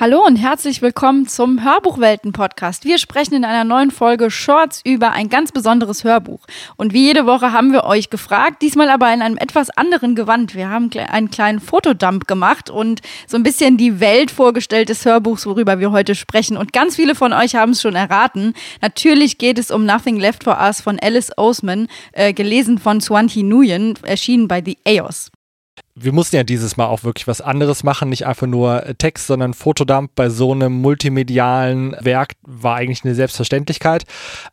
Hallo und herzlich willkommen zum Hörbuchwelten-Podcast. Wir sprechen in einer neuen Folge Shorts über ein ganz besonderes Hörbuch. Und wie jede Woche haben wir euch gefragt, diesmal aber in einem etwas anderen Gewand. Wir haben einen kleinen Fotodump gemacht und so ein bisschen die Welt vorgestellt des Hörbuchs, worüber wir heute sprechen. Und ganz viele von euch haben es schon erraten. Natürlich geht es um Nothing Left for Us von Alice Oseman, äh, gelesen von Swanti Nguyen, erschienen bei The EOS wir mussten ja dieses Mal auch wirklich was anderes machen, nicht einfach nur Text, sondern Fotodump bei so einem multimedialen Werk war eigentlich eine Selbstverständlichkeit.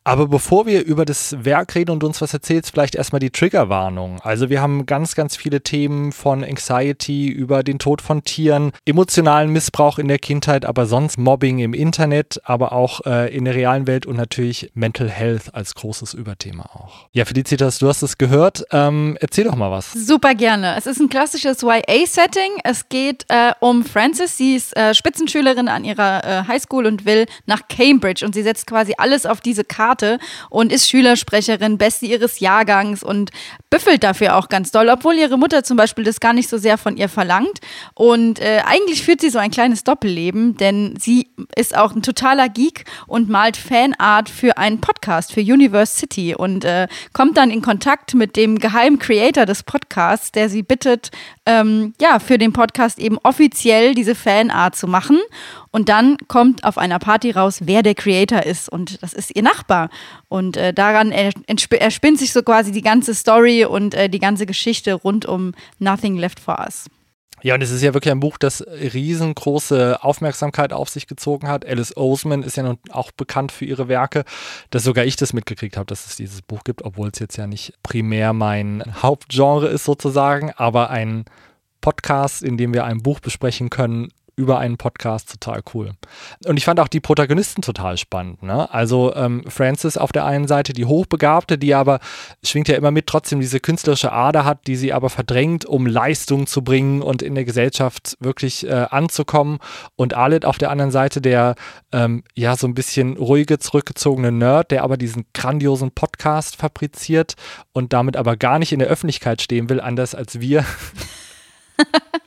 Aber bevor wir über das Werk reden und uns was erzählst, vielleicht erstmal die Triggerwarnung. Also wir haben ganz, ganz viele Themen von Anxiety über den Tod von Tieren, emotionalen Missbrauch in der Kindheit, aber sonst Mobbing im Internet, aber auch äh, in der realen Welt und natürlich Mental Health als großes Überthema auch. Ja, Felicitas, du hast es gehört. Ähm, erzähl doch mal was. Super gerne. Es ist ein klassisches klassisches YA-Setting. Es geht äh, um Frances. Sie ist äh, Spitzenschülerin an ihrer äh, Highschool und will nach Cambridge. Und sie setzt quasi alles auf diese Karte und ist Schülersprecherin, Beste ihres Jahrgangs und büffelt dafür auch ganz doll, obwohl ihre Mutter zum Beispiel das gar nicht so sehr von ihr verlangt. Und äh, eigentlich führt sie so ein kleines Doppelleben, denn sie ist auch ein totaler Geek und malt Fanart für einen Podcast, für Universe City und äh, kommt dann in Kontakt mit dem geheimen Creator des Podcasts, der sie bittet, ähm, ja, für den Podcast eben offiziell diese Fanart zu machen. Und dann kommt auf einer Party raus, wer der Creator ist. Und das ist ihr Nachbar. Und äh, daran erspinnt sich so quasi die ganze Story und äh, die ganze Geschichte rund um Nothing Left for Us. Ja, und es ist ja wirklich ein Buch, das riesengroße Aufmerksamkeit auf sich gezogen hat. Alice Oseman ist ja nun auch bekannt für ihre Werke, dass sogar ich das mitgekriegt habe, dass es dieses Buch gibt, obwohl es jetzt ja nicht primär mein Hauptgenre ist sozusagen, aber ein Podcast, in dem wir ein Buch besprechen können, über einen Podcast total cool. Und ich fand auch die Protagonisten total spannend. Ne? Also ähm, Frances auf der einen Seite, die Hochbegabte, die aber, schwingt ja immer mit, trotzdem diese künstlerische Ader hat, die sie aber verdrängt, um Leistung zu bringen und in der Gesellschaft wirklich äh, anzukommen. Und Alet auf der anderen Seite, der ähm, ja so ein bisschen ruhige, zurückgezogene Nerd, der aber diesen grandiosen Podcast fabriziert und damit aber gar nicht in der Öffentlichkeit stehen will, anders als wir.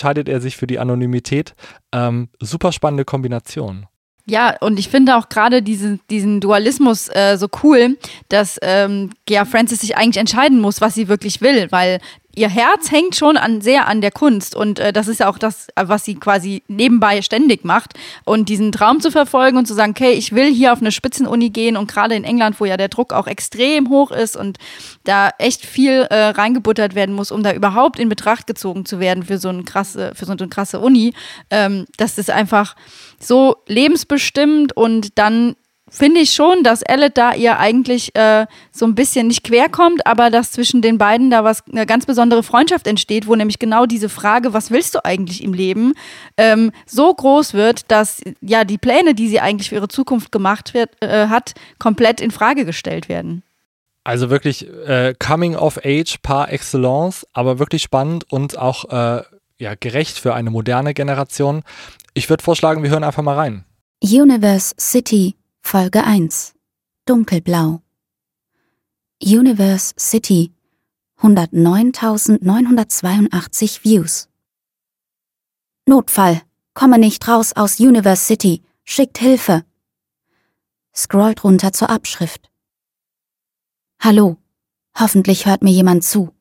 entscheidet er sich für die Anonymität. Ähm, super spannende Kombination. Ja, und ich finde auch gerade diesen, diesen Dualismus äh, so cool, dass ähm, ja, Frances sich eigentlich entscheiden muss, was sie wirklich will, weil ihr Herz hängt schon an, sehr an der Kunst. Und äh, das ist ja auch das, was sie quasi nebenbei ständig macht. Und diesen Traum zu verfolgen und zu sagen, okay, ich will hier auf eine Spitzenuni gehen. Und gerade in England, wo ja der Druck auch extrem hoch ist und da echt viel äh, reingebuttert werden muss, um da überhaupt in Betracht gezogen zu werden für so eine krasse, für so eine krasse Uni, ähm, das ist einfach so lebensbestimmt und dann finde ich schon, dass Ellet da ihr eigentlich äh, so ein bisschen nicht querkommt, aber dass zwischen den beiden da was eine ganz besondere Freundschaft entsteht, wo nämlich genau diese Frage, was willst du eigentlich im Leben, ähm, so groß wird, dass ja die Pläne, die sie eigentlich für ihre Zukunft gemacht wird, äh, hat, komplett in Frage gestellt werden. Also wirklich äh, Coming of Age par excellence, aber wirklich spannend und auch äh, ja, gerecht für eine moderne Generation. Ich würde vorschlagen, wir hören einfach mal rein. Universe City Folge 1 Dunkelblau Universe City 109.982 Views Notfall. Komme nicht raus aus Universe City. Schickt Hilfe. Scrollt runter zur Abschrift. Hallo. Hoffentlich hört mir jemand zu.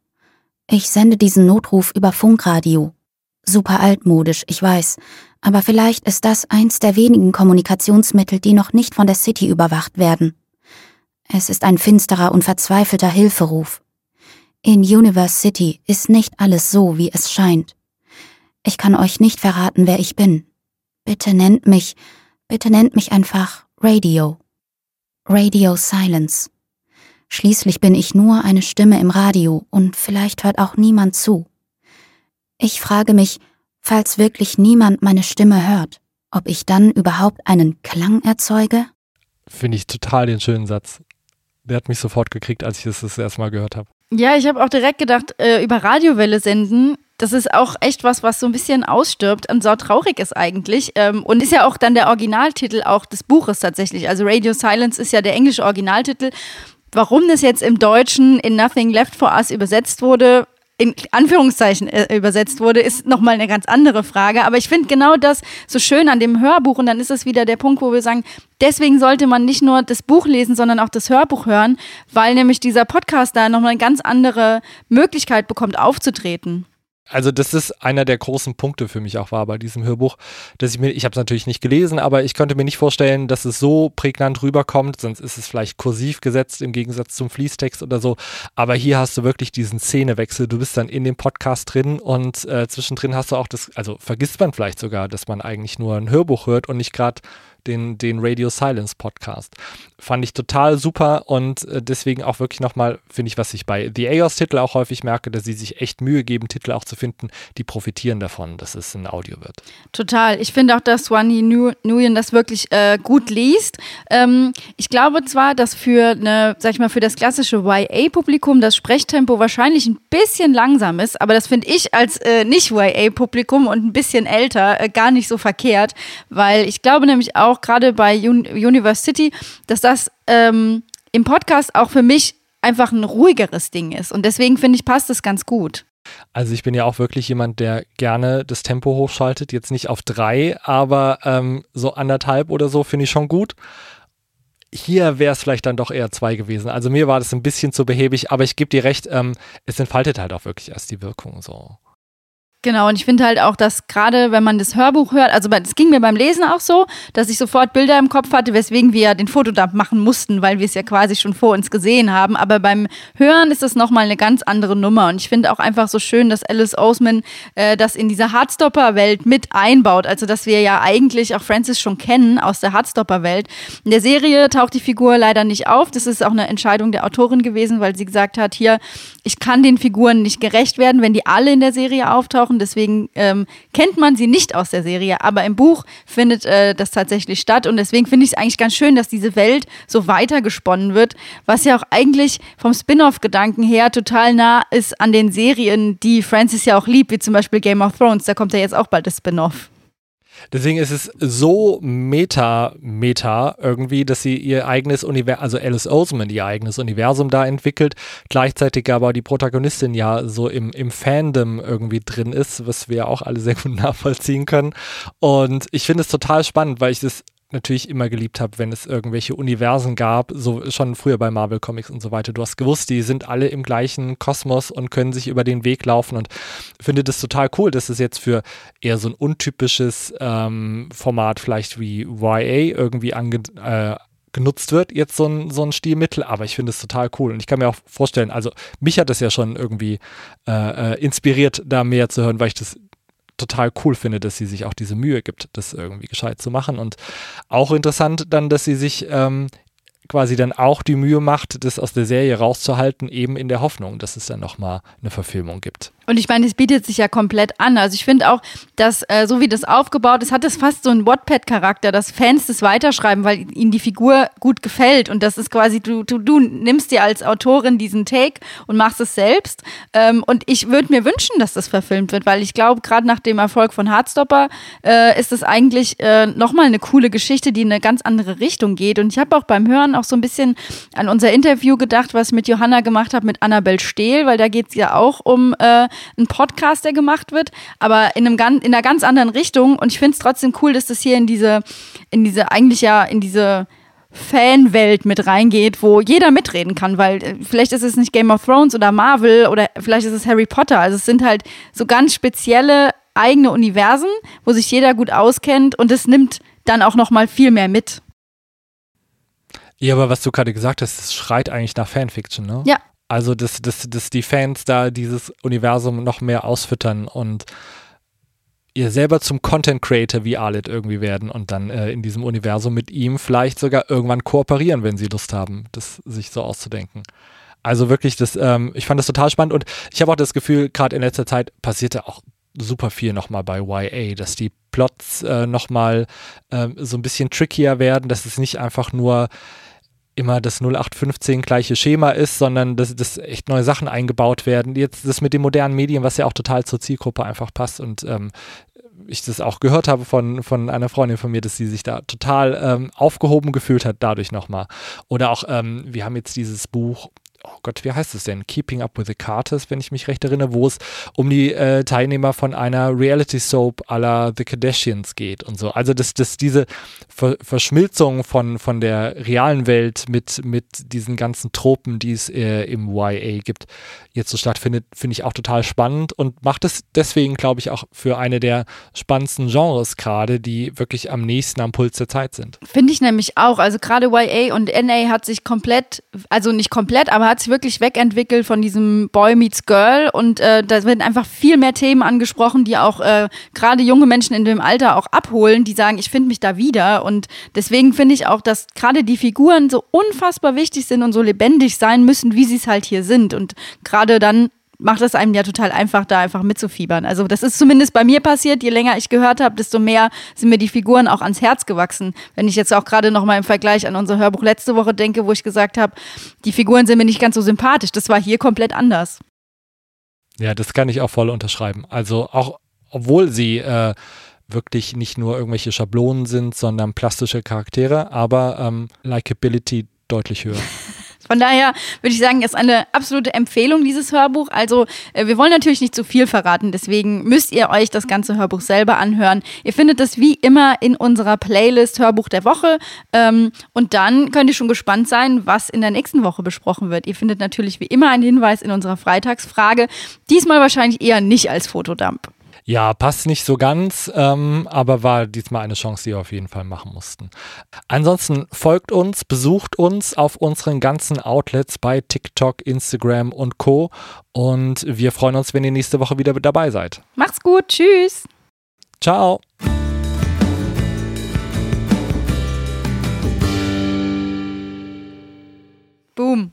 Ich sende diesen Notruf über Funkradio. Super altmodisch, ich weiß, aber vielleicht ist das eins der wenigen Kommunikationsmittel, die noch nicht von der City überwacht werden. Es ist ein finsterer und verzweifelter Hilferuf. In Universe City ist nicht alles so, wie es scheint. Ich kann euch nicht verraten, wer ich bin. Bitte nennt mich, bitte nennt mich einfach Radio. Radio Silence. Schließlich bin ich nur eine Stimme im Radio und vielleicht hört auch niemand zu. Ich frage mich, falls wirklich niemand meine Stimme hört, ob ich dann überhaupt einen Klang erzeuge? Finde ich total den schönen Satz. Der hat mich sofort gekriegt, als ich es das, das erste Mal gehört habe. Ja, ich habe auch direkt gedacht, äh, über Radiowelle senden, das ist auch echt was, was so ein bisschen ausstirbt und so traurig ist eigentlich. Ähm, und ist ja auch dann der Originaltitel auch des Buches tatsächlich. Also Radio Silence ist ja der englische Originaltitel. Warum das jetzt im Deutschen in Nothing Left for Us übersetzt wurde, in Anführungszeichen äh, übersetzt wurde, ist nochmal eine ganz andere Frage. Aber ich finde genau das so schön an dem Hörbuch und dann ist es wieder der Punkt, wo wir sagen, deswegen sollte man nicht nur das Buch lesen, sondern auch das Hörbuch hören, weil nämlich dieser Podcast da nochmal eine ganz andere Möglichkeit bekommt, aufzutreten also das ist einer der großen Punkte für mich auch war bei diesem Hörbuch, dass ich mir, ich habe es natürlich nicht gelesen, aber ich könnte mir nicht vorstellen, dass es so prägnant rüberkommt, sonst ist es vielleicht kursiv gesetzt im Gegensatz zum Fließtext oder so. Aber hier hast du wirklich diesen Szenewechsel. Du bist dann in dem Podcast drin und äh, zwischendrin hast du auch das, also vergisst man vielleicht sogar, dass man eigentlich nur ein Hörbuch hört und nicht gerade den, den Radio Silence Podcast. Fand ich total super und äh, deswegen auch wirklich nochmal, finde ich, was ich bei The AOS-Titel auch häufig merke, dass sie sich echt Mühe geben, Titel auch zu finden, die profitieren davon, dass es ein Audio wird. Total. Ich finde auch, dass Swanee Nguyen das wirklich äh, gut liest. Ähm, ich glaube zwar, dass für eine, sag ich mal, für das klassische YA-Publikum das Sprechtempo wahrscheinlich ein bisschen langsam ist, aber das finde ich als äh, Nicht-YA-Publikum und ein bisschen älter äh, gar nicht so verkehrt, weil ich glaube nämlich auch, auch gerade bei Un University, dass das ähm, im Podcast auch für mich einfach ein ruhigeres Ding ist. Und deswegen finde ich, passt es ganz gut. Also ich bin ja auch wirklich jemand, der gerne das Tempo hochschaltet. Jetzt nicht auf drei, aber ähm, so anderthalb oder so finde ich schon gut. Hier wäre es vielleicht dann doch eher zwei gewesen. Also mir war das ein bisschen zu behäbig, aber ich gebe dir recht, ähm, es entfaltet halt auch wirklich erst die Wirkung so. Genau, und ich finde halt auch, dass gerade wenn man das Hörbuch hört, also es ging mir beim Lesen auch so, dass ich sofort Bilder im Kopf hatte, weswegen wir ja den Fotodump machen mussten, weil wir es ja quasi schon vor uns gesehen haben. Aber beim Hören ist das nochmal eine ganz andere Nummer. Und ich finde auch einfach so schön, dass Alice Oseman äh, das in dieser Hardstopper-Welt mit einbaut. Also, dass wir ja eigentlich auch Francis schon kennen aus der Hardstopper-Welt. In der Serie taucht die Figur leider nicht auf. Das ist auch eine Entscheidung der Autorin gewesen, weil sie gesagt hat, hier, ich kann den Figuren nicht gerecht werden, wenn die alle in der Serie auftauchen gesprochen, deswegen ähm, kennt man sie nicht aus der Serie, aber im Buch findet äh, das tatsächlich statt. Und deswegen finde ich es eigentlich ganz schön, dass diese Welt so weitergesponnen wird, was ja auch eigentlich vom Spin-off-Gedanken her total nah ist an den Serien, die Francis ja auch liebt, wie zum Beispiel Game of Thrones, da kommt ja jetzt auch bald das Spin-off. Deswegen ist es so meta-meta irgendwie, dass sie ihr eigenes Universum, also Alice Oseman ihr eigenes Universum da entwickelt, gleichzeitig aber die Protagonistin ja so im, im Fandom irgendwie drin ist, was wir auch alle sehr gut nachvollziehen können. Und ich finde es total spannend, weil ich das natürlich immer geliebt habe, wenn es irgendwelche Universen gab, so schon früher bei Marvel Comics und so weiter. Du hast gewusst, die sind alle im gleichen Kosmos und können sich über den Weg laufen und finde das total cool, dass es jetzt für eher so ein untypisches ähm, Format vielleicht wie YA irgendwie ange äh, genutzt wird, jetzt so ein, so ein Stilmittel, aber ich finde es total cool und ich kann mir auch vorstellen, also mich hat das ja schon irgendwie äh, äh inspiriert, da mehr zu hören, weil ich das total cool finde, dass sie sich auch diese Mühe gibt, das irgendwie gescheit zu machen. Und auch interessant dann, dass sie sich ähm, quasi dann auch die Mühe macht, das aus der Serie rauszuhalten, eben in der Hoffnung, dass es dann nochmal eine Verfilmung gibt. Und ich meine, es bietet sich ja komplett an. Also ich finde auch, dass äh, so wie das aufgebaut ist, hat es fast so einen Wattpad-Charakter, dass Fans das weiterschreiben, weil ihnen die Figur gut gefällt. Und das ist quasi, du, du, du nimmst dir als Autorin diesen Take und machst es selbst. Ähm, und ich würde mir wünschen, dass das verfilmt wird, weil ich glaube, gerade nach dem Erfolg von Hardstopper äh, ist es eigentlich äh, nochmal eine coole Geschichte, die in eine ganz andere Richtung geht. Und ich habe auch beim Hören auch so ein bisschen an unser Interview gedacht, was ich mit Johanna gemacht habe mit Annabel Stehl, weil da geht es ja auch um äh, ein Podcast, der gemacht wird, aber in, einem, in einer ganz anderen Richtung. Und ich finde es trotzdem cool, dass das hier in diese, in diese, eigentlich ja, in diese Fanwelt mit reingeht, wo jeder mitreden kann, weil äh, vielleicht ist es nicht Game of Thrones oder Marvel oder vielleicht ist es Harry Potter. Also es sind halt so ganz spezielle eigene Universen, wo sich jeder gut auskennt und es nimmt dann auch noch mal viel mehr mit. Ja, aber was du gerade gesagt hast, das schreit eigentlich nach Fanfiction, ne? Ja, also, dass, dass, dass die Fans da dieses Universum noch mehr ausfüttern und ihr selber zum Content Creator wie Arlet irgendwie werden und dann äh, in diesem Universum mit ihm vielleicht sogar irgendwann kooperieren, wenn sie Lust haben, das sich so auszudenken. Also wirklich, das, ähm, ich fand das total spannend und ich habe auch das Gefühl, gerade in letzter Zeit passierte auch super viel nochmal bei YA, dass die Plots äh, nochmal äh, so ein bisschen trickier werden, dass es nicht einfach nur immer das 0815 gleiche Schema ist, sondern dass, dass echt neue Sachen eingebaut werden. Jetzt das mit den modernen Medien, was ja auch total zur Zielgruppe einfach passt und ähm, ich das auch gehört habe von, von einer Freundin von mir, dass sie sich da total ähm, aufgehoben gefühlt hat dadurch nochmal. Oder auch, ähm, wir haben jetzt dieses Buch oh Gott, wie heißt es denn? Keeping Up with the Carters, wenn ich mich recht erinnere, wo es um die äh, Teilnehmer von einer Reality Soap à la The Kardashians geht und so. Also, dass, dass diese Ver Verschmilzung von, von der realen Welt mit, mit diesen ganzen Tropen, die es äh, im YA gibt, jetzt so stattfindet, finde ich auch total spannend und macht es deswegen, glaube ich, auch für eine der spannendsten Genres gerade, die wirklich am nächsten am Puls der Zeit sind. Finde ich nämlich auch. Also gerade YA und NA hat sich komplett, also nicht komplett, aber hat sich wirklich wegentwickelt von diesem Boy meets Girl und äh, da werden einfach viel mehr Themen angesprochen, die auch äh, gerade junge Menschen in dem Alter auch abholen, die sagen, ich finde mich da wieder. Und deswegen finde ich auch, dass gerade die Figuren so unfassbar wichtig sind und so lebendig sein müssen, wie sie es halt hier sind. Und gerade dann macht es einem ja total einfach, da einfach mitzufiebern. Also das ist zumindest bei mir passiert. Je länger ich gehört habe, desto mehr sind mir die Figuren auch ans Herz gewachsen. Wenn ich jetzt auch gerade noch mal im Vergleich an unser Hörbuch letzte Woche denke, wo ich gesagt habe, die Figuren sind mir nicht ganz so sympathisch. Das war hier komplett anders. Ja, das kann ich auch voll unterschreiben. Also auch, obwohl sie äh, wirklich nicht nur irgendwelche Schablonen sind, sondern plastische Charaktere, aber ähm, Likability deutlich höher. Von daher würde ich sagen, ist eine absolute Empfehlung, dieses Hörbuch. Also, äh, wir wollen natürlich nicht zu viel verraten, deswegen müsst ihr euch das ganze Hörbuch selber anhören. Ihr findet es wie immer in unserer Playlist Hörbuch der Woche. Ähm, und dann könnt ihr schon gespannt sein, was in der nächsten Woche besprochen wird. Ihr findet natürlich wie immer einen Hinweis in unserer Freitagsfrage. Diesmal wahrscheinlich eher nicht als Fotodump. Ja, passt nicht so ganz, ähm, aber war diesmal eine Chance, die wir auf jeden Fall machen mussten. Ansonsten folgt uns, besucht uns auf unseren ganzen Outlets bei TikTok, Instagram und Co. Und wir freuen uns, wenn ihr nächste Woche wieder dabei seid. Macht's gut, tschüss. Ciao. Boom.